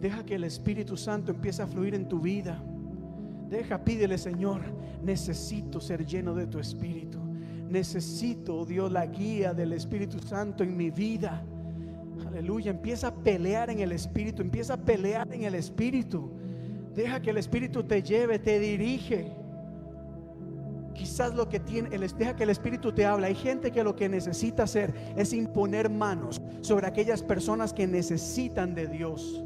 Deja que el Espíritu Santo empiece a fluir en tu vida. Deja, pídele, Señor, necesito ser lleno de tu Espíritu. Necesito, oh Dios, la guía del Espíritu Santo en mi vida. Aleluya. Empieza a pelear en el Espíritu. Empieza a pelear en el Espíritu. Deja que el Espíritu te lleve, te dirige. Quizás lo que tiene, deja que el Espíritu te habla. Hay gente que lo que necesita hacer es imponer manos sobre aquellas personas que necesitan de Dios.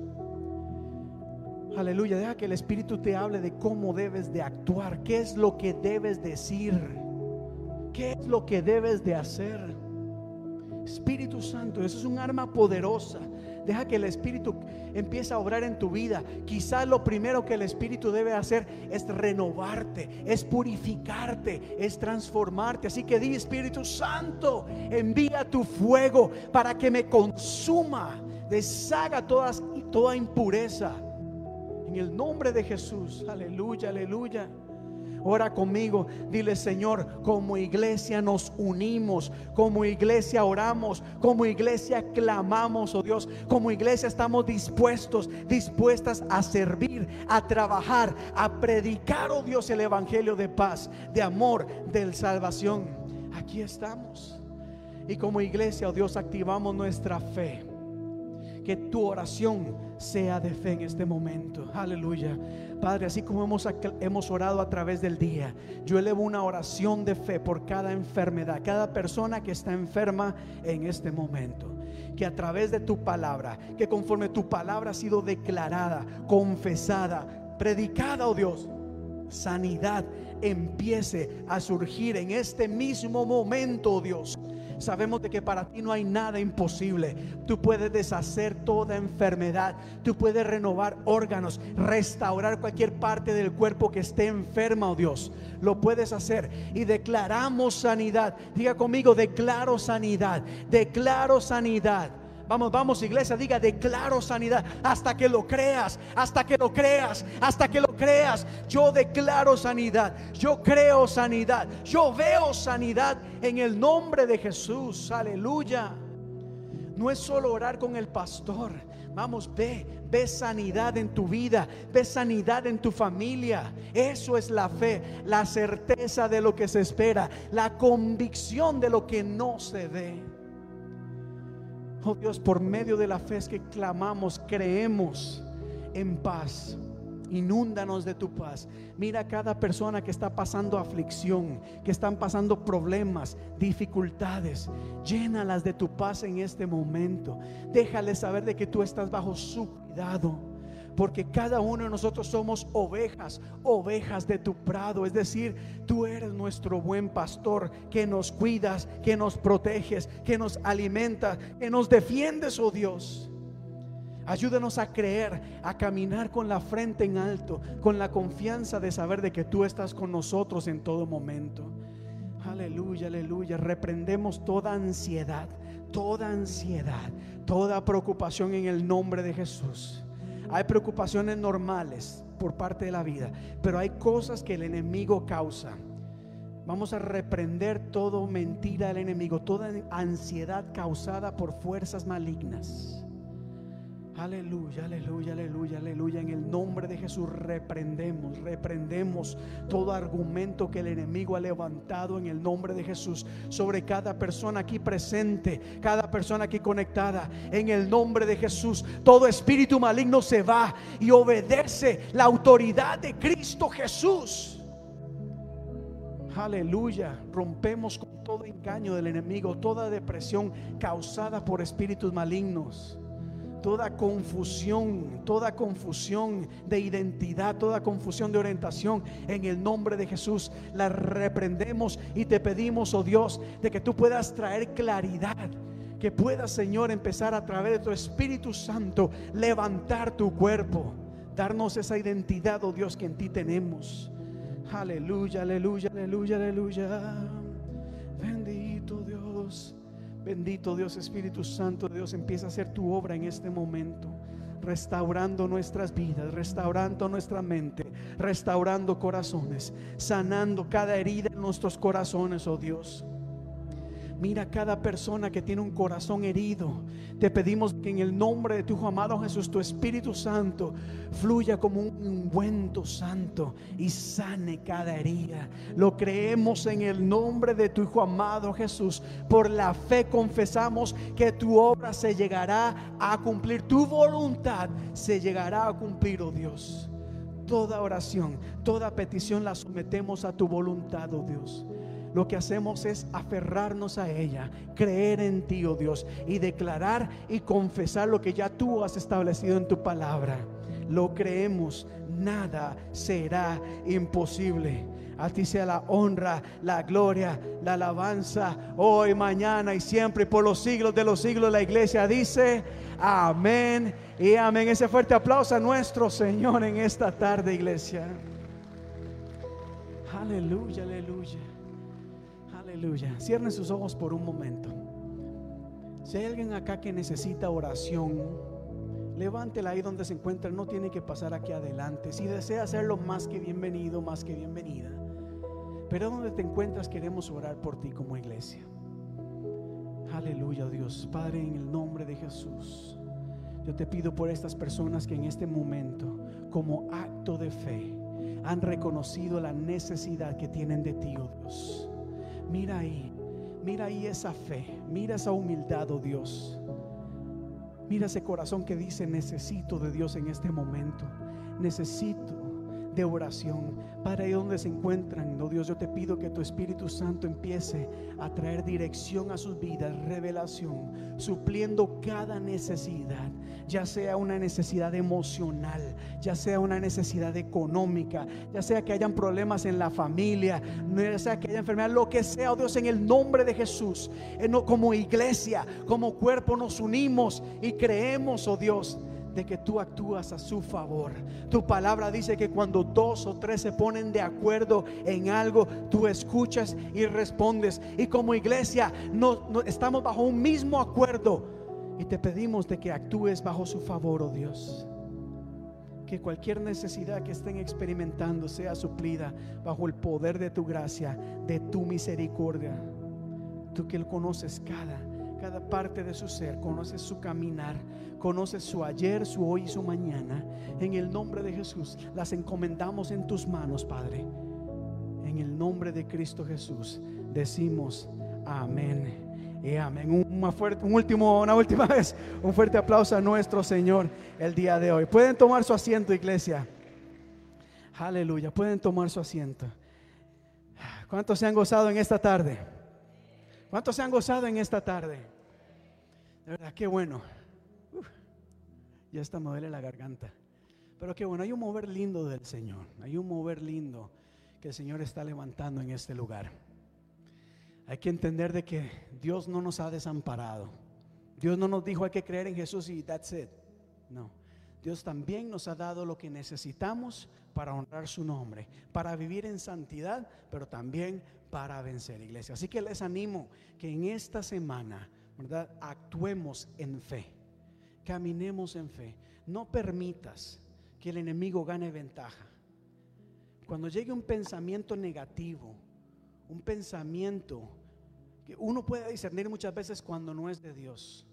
Aleluya. Deja que el Espíritu te hable de cómo debes de actuar, qué es lo que debes decir. ¿Qué es lo que debes de hacer? Espíritu Santo, eso es un arma poderosa. Deja que el Espíritu empiece a obrar en tu vida. Quizás lo primero que el Espíritu debe hacer es renovarte, es purificarte, es transformarte. Así que di Espíritu Santo, envía tu fuego para que me consuma, deshaga todas, toda impureza. En el nombre de Jesús. Aleluya, aleluya. Ora conmigo, dile Señor, como iglesia nos unimos, como iglesia oramos, como iglesia clamamos, oh Dios, como iglesia estamos dispuestos, dispuestas a servir, a trabajar, a predicar, oh Dios, el Evangelio de paz, de amor, de salvación. Aquí estamos. Y como iglesia, oh Dios, activamos nuestra fe. Que tu oración sea de fe en este momento. Aleluya. Padre, así como hemos, hemos orado a través del día, yo elevo una oración de fe por cada enfermedad, cada persona que está enferma en este momento. Que a través de tu palabra, que conforme tu palabra ha sido declarada, confesada, predicada, oh Dios, sanidad empiece a surgir en este mismo momento, oh Dios Sabemos de que para ti no hay nada imposible. Tú puedes deshacer toda enfermedad. Tú puedes renovar órganos, restaurar cualquier parte del cuerpo que esté enferma, oh Dios. Lo puedes hacer. Y declaramos sanidad. Diga conmigo, declaro sanidad. Declaro sanidad. Vamos, vamos, iglesia, diga, declaro sanidad hasta que lo creas, hasta que lo creas, hasta que lo creas. Yo declaro sanidad, yo creo sanidad, yo veo sanidad en el nombre de Jesús. Aleluya. No es solo orar con el pastor. Vamos, ve, ve sanidad en tu vida, ve sanidad en tu familia. Eso es la fe, la certeza de lo que se espera, la convicción de lo que no se ve. Oh Dios, por medio de la fe es que clamamos, creemos en paz. Inúndanos de tu paz. Mira a cada persona que está pasando aflicción, que están pasando problemas, dificultades. Llénalas de tu paz en este momento. Déjales saber de que tú estás bajo su cuidado porque cada uno de nosotros somos ovejas, ovejas de tu prado. Es decir, tú eres nuestro buen pastor que nos cuidas, que nos proteges, que nos alimenta, que nos defiendes, oh Dios. Ayúdanos a creer, a caminar con la frente en alto, con la confianza de saber de que tú estás con nosotros en todo momento. Aleluya, aleluya. Reprendemos toda ansiedad, toda ansiedad, toda preocupación en el nombre de Jesús. Hay preocupaciones normales por parte de la vida, pero hay cosas que el enemigo causa. Vamos a reprender todo mentira del enemigo, toda ansiedad causada por fuerzas malignas. Aleluya, aleluya, aleluya, aleluya. En el nombre de Jesús reprendemos, reprendemos todo argumento que el enemigo ha levantado en el nombre de Jesús sobre cada persona aquí presente, cada persona aquí conectada. En el nombre de Jesús, todo espíritu maligno se va y obedece la autoridad de Cristo Jesús. Aleluya, rompemos con todo engaño del enemigo, toda depresión causada por espíritus malignos toda confusión, toda confusión de identidad, toda confusión de orientación, en el nombre de Jesús la reprendemos y te pedimos, oh Dios, de que tú puedas traer claridad. Que puedas, Señor, empezar a través de tu Espíritu Santo levantar tu cuerpo, darnos esa identidad, oh Dios, que en ti tenemos. Aleluya, aleluya, aleluya, aleluya. Bendito. Bendito Dios Espíritu Santo, Dios empieza a hacer tu obra en este momento, restaurando nuestras vidas, restaurando nuestra mente, restaurando corazones, sanando cada herida en nuestros corazones, oh Dios. Mira cada persona que tiene un corazón herido. Te pedimos que en el nombre de tu Hijo amado Jesús, tu Espíritu Santo, fluya como un ungüento santo y sane cada herida. Lo creemos en el nombre de tu Hijo amado Jesús. Por la fe confesamos que tu obra se llegará a cumplir. Tu voluntad se llegará a cumplir, oh Dios. Toda oración, toda petición la sometemos a tu voluntad, oh Dios lo que hacemos es aferrarnos a ella, creer en ti, oh Dios, y declarar y confesar lo que ya tú has establecido en tu palabra. Lo creemos, nada será imposible. A ti sea la honra, la gloria, la alabanza, hoy, mañana y siempre, por los siglos de los siglos. La iglesia dice, amén y amén. Ese fuerte aplauso a nuestro Señor en esta tarde, iglesia. Aleluya, aleluya. Aleluya. Cierren sus ojos por un momento. Si hay alguien acá que necesita oración, levántela ahí donde se encuentra, no tiene que pasar aquí adelante. Si desea hacerlo, más que bienvenido, más que bienvenida. Pero donde te encuentras queremos orar por ti como iglesia. Aleluya Dios, Padre, en el nombre de Jesús. Yo te pido por estas personas que en este momento, como acto de fe, han reconocido la necesidad que tienen de ti, oh Dios. Mira ahí, mira ahí esa fe, mira esa humildad, oh Dios. Mira ese corazón que dice, necesito de Dios en este momento. Necesito de oración. Padre, ahí donde se encuentran, no Dios, yo te pido que tu Espíritu Santo empiece a traer dirección a sus vidas, revelación, supliendo cada necesidad, ya sea una necesidad emocional, ya sea una necesidad económica, ya sea que hayan problemas en la familia, ya sea que haya enfermedad, lo que sea, oh Dios, en el nombre de Jesús, como iglesia, como cuerpo nos unimos y creemos, oh Dios de que tú actúas a su favor. Tu palabra dice que cuando dos o tres se ponen de acuerdo en algo, tú escuchas y respondes. Y como iglesia no, estamos bajo un mismo acuerdo y te pedimos de que actúes bajo su favor, oh Dios. Que cualquier necesidad que estén experimentando sea suplida bajo el poder de tu gracia, de tu misericordia. Tú que lo conoces cada cada parte de su ser, conoces su caminar, conoces su ayer, su hoy y su mañana. En el nombre de Jesús las encomendamos en tus manos, Padre. En el nombre de Cristo Jesús decimos amén. Y amén. Una fuerte, un último, una última vez, un fuerte aplauso a nuestro Señor el día de hoy. Pueden tomar su asiento, iglesia. Aleluya. Pueden tomar su asiento. ¿Cuántos se han gozado en esta tarde? ¿Cuántos se han gozado en esta tarde? De verdad, qué bueno. ya está me la garganta. Pero qué bueno, hay un mover lindo del Señor. Hay un mover lindo que el Señor está levantando en este lugar. Hay que entender de que Dios no nos ha desamparado. Dios no nos dijo hay que creer en Jesús y that's it. No. Dios también nos ha dado lo que necesitamos para honrar su nombre, para vivir en santidad, pero también para vencer, iglesia. Así que les animo que en esta semana ¿verdad? Actuemos en fe, caminemos en fe. No permitas que el enemigo gane ventaja. Cuando llegue un pensamiento negativo, un pensamiento que uno puede discernir muchas veces cuando no es de Dios.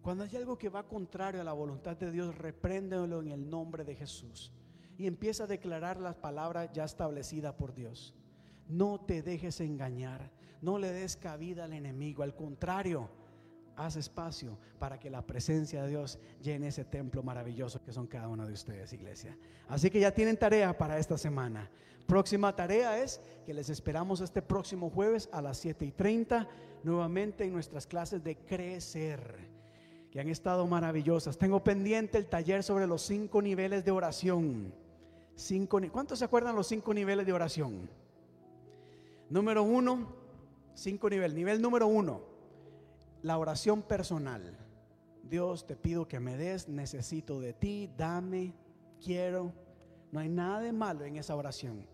Cuando hay algo que va contrario a la voluntad de Dios, repréndelo en el nombre de Jesús y empieza a declarar las palabras ya establecidas por Dios. No te dejes engañar. No le des cabida al enemigo, al contrario, haz espacio para que la presencia de Dios llene ese templo maravilloso que son cada uno de ustedes, iglesia. Así que ya tienen tarea para esta semana. Próxima tarea es que les esperamos este próximo jueves a las 7 y 30, nuevamente en nuestras clases de crecer, que han estado maravillosas. Tengo pendiente el taller sobre los cinco niveles de oración. Cinco, ¿Cuántos se acuerdan los cinco niveles de oración? Número uno, Cinco niveles. Nivel número uno, la oración personal. Dios, te pido que me des, necesito de ti, dame, quiero. No hay nada de malo en esa oración.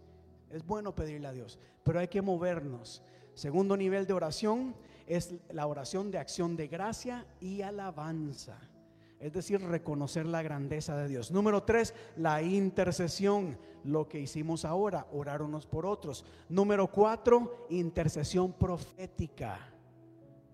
Es bueno pedirle a Dios, pero hay que movernos. Segundo nivel de oración es la oración de acción de gracia y alabanza. Es decir, reconocer la grandeza de Dios. Número tres, la intercesión. Lo que hicimos ahora, orar unos por otros. Número cuatro, intercesión profética.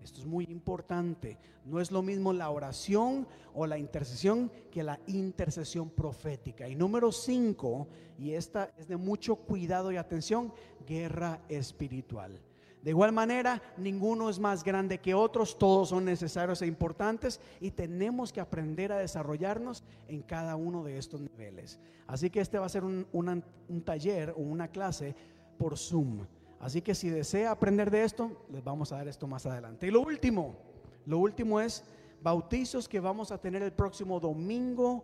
Esto es muy importante. No es lo mismo la oración o la intercesión que la intercesión profética. Y número cinco, y esta es de mucho cuidado y atención, guerra espiritual. De igual manera, ninguno es más grande que otros, todos son necesarios e importantes y tenemos que aprender a desarrollarnos en cada uno de estos niveles. Así que este va a ser un, taller o una clase por Zoom. Así que si desea aprender de esto, les vamos a dar esto más adelante. Y lo último, lo último es bautizos que vamos a tener el próximo domingo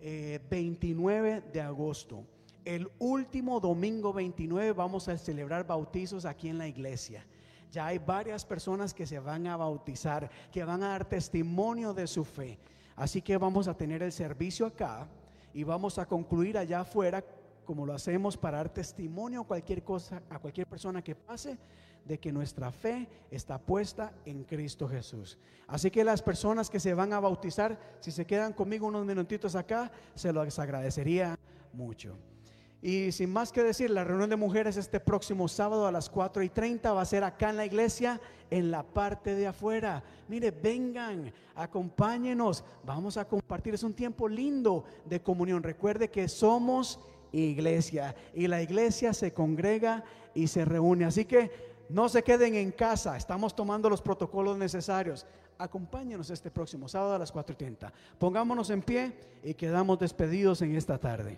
29 eh, de agosto. El último domingo 29 vamos a celebrar bautizos aquí en la iglesia. Ya hay varias personas que se van a bautizar, que van a dar testimonio de su fe. Así que vamos a tener el servicio acá y vamos a concluir allá afuera, como lo hacemos para dar testimonio a cualquier cosa, a cualquier persona que pase, de que nuestra fe está puesta en Cristo Jesús. Así que las personas que se van a bautizar, si se quedan conmigo unos minutitos acá, se los agradecería mucho. Y sin más que decir, la reunión de mujeres este próximo sábado a las 4 y 30 va a ser acá en la iglesia, en la parte de afuera. Mire, vengan, acompáñenos, vamos a compartir. Es un tiempo lindo de comunión. Recuerde que somos iglesia y la iglesia se congrega y se reúne. Así que no se queden en casa, estamos tomando los protocolos necesarios. Acompáñenos este próximo sábado a las 4 y 30. Pongámonos en pie y quedamos despedidos en esta tarde.